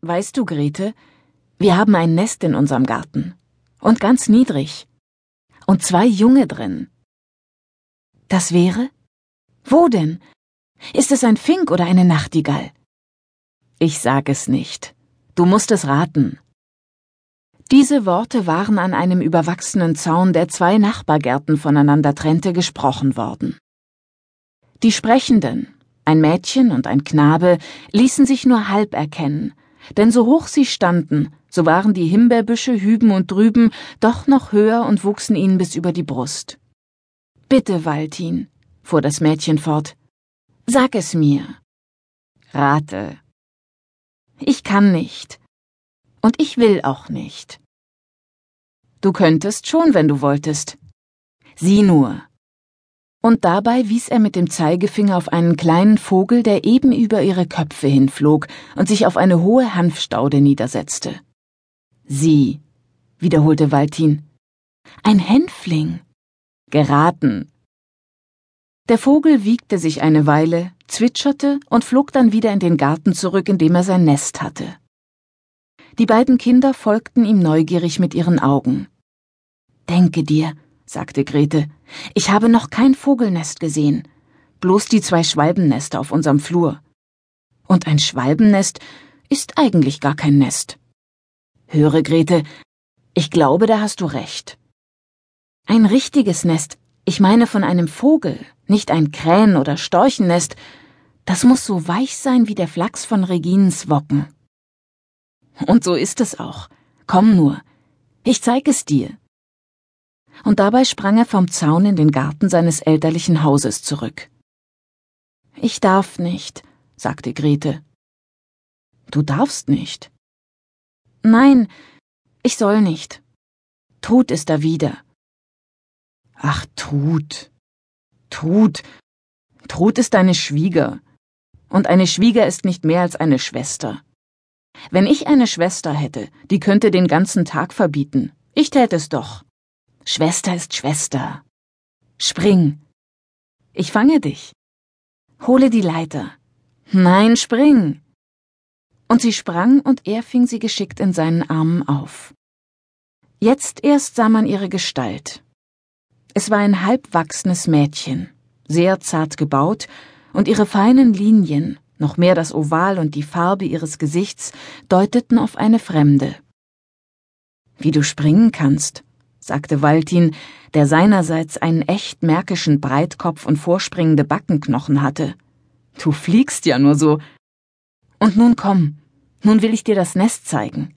Weißt du, Grete, wir haben ein Nest in unserem Garten. Und ganz niedrig. Und zwei Junge drin. Das wäre? Wo denn? Ist es ein Fink oder eine Nachtigall? Ich sag es nicht. Du musst es raten. Diese Worte waren an einem überwachsenen Zaun, der zwei Nachbargärten voneinander trennte, gesprochen worden. Die Sprechenden, ein Mädchen und ein Knabe, ließen sich nur halb erkennen, denn so hoch sie standen, so waren die Himbeerbüsche hüben und drüben doch noch höher und wuchsen ihnen bis über die Brust. Bitte, Waltin, fuhr das Mädchen fort, sag es mir. Rate. Ich kann nicht. Und ich will auch nicht. Du könntest schon, wenn du wolltest. Sieh nur. Und dabei wies er mit dem Zeigefinger auf einen kleinen Vogel, der eben über ihre Köpfe hinflog und sich auf eine hohe Hanfstaude niedersetzte. Sieh, wiederholte Waltin. Ein Hänfling. Geraten. Der Vogel wiegte sich eine Weile, zwitscherte und flog dann wieder in den Garten zurück, in dem er sein Nest hatte. Die beiden Kinder folgten ihm neugierig mit ihren Augen. Denke dir, sagte Grete, ich habe noch kein Vogelnest gesehen, bloß die zwei Schwalbennester auf unserem Flur. Und ein Schwalbennest ist eigentlich gar kein Nest. Höre, Grete, ich glaube, da hast du recht. Ein richtiges Nest, ich meine von einem Vogel, nicht ein Krähen- oder Storchennest, das muss so weich sein wie der Flachs von Reginens Wocken. Und so ist es auch. Komm nur, ich zeig es dir und dabei sprang er vom Zaun in den Garten seines elterlichen Hauses zurück. Ich darf nicht, sagte Grete. Du darfst nicht. Nein, ich soll nicht. Tut ist da wieder. Ach, Tut. Tut. Tut ist deine Schwieger. Und eine Schwieger ist nicht mehr als eine Schwester. Wenn ich eine Schwester hätte, die könnte den ganzen Tag verbieten. Ich täte es doch. Schwester ist Schwester. Spring. Ich fange dich. Hole die Leiter. Nein, spring. Und sie sprang und er fing sie geschickt in seinen Armen auf. Jetzt erst sah man ihre Gestalt. Es war ein halbwachsenes Mädchen, sehr zart gebaut, und ihre feinen Linien, noch mehr das Oval und die Farbe ihres Gesichts, deuteten auf eine Fremde. Wie du springen kannst, sagte Waltin, der seinerseits einen echt märkischen Breitkopf und vorspringende Backenknochen hatte. Du fliegst ja nur so. Und nun komm, nun will ich dir das Nest zeigen.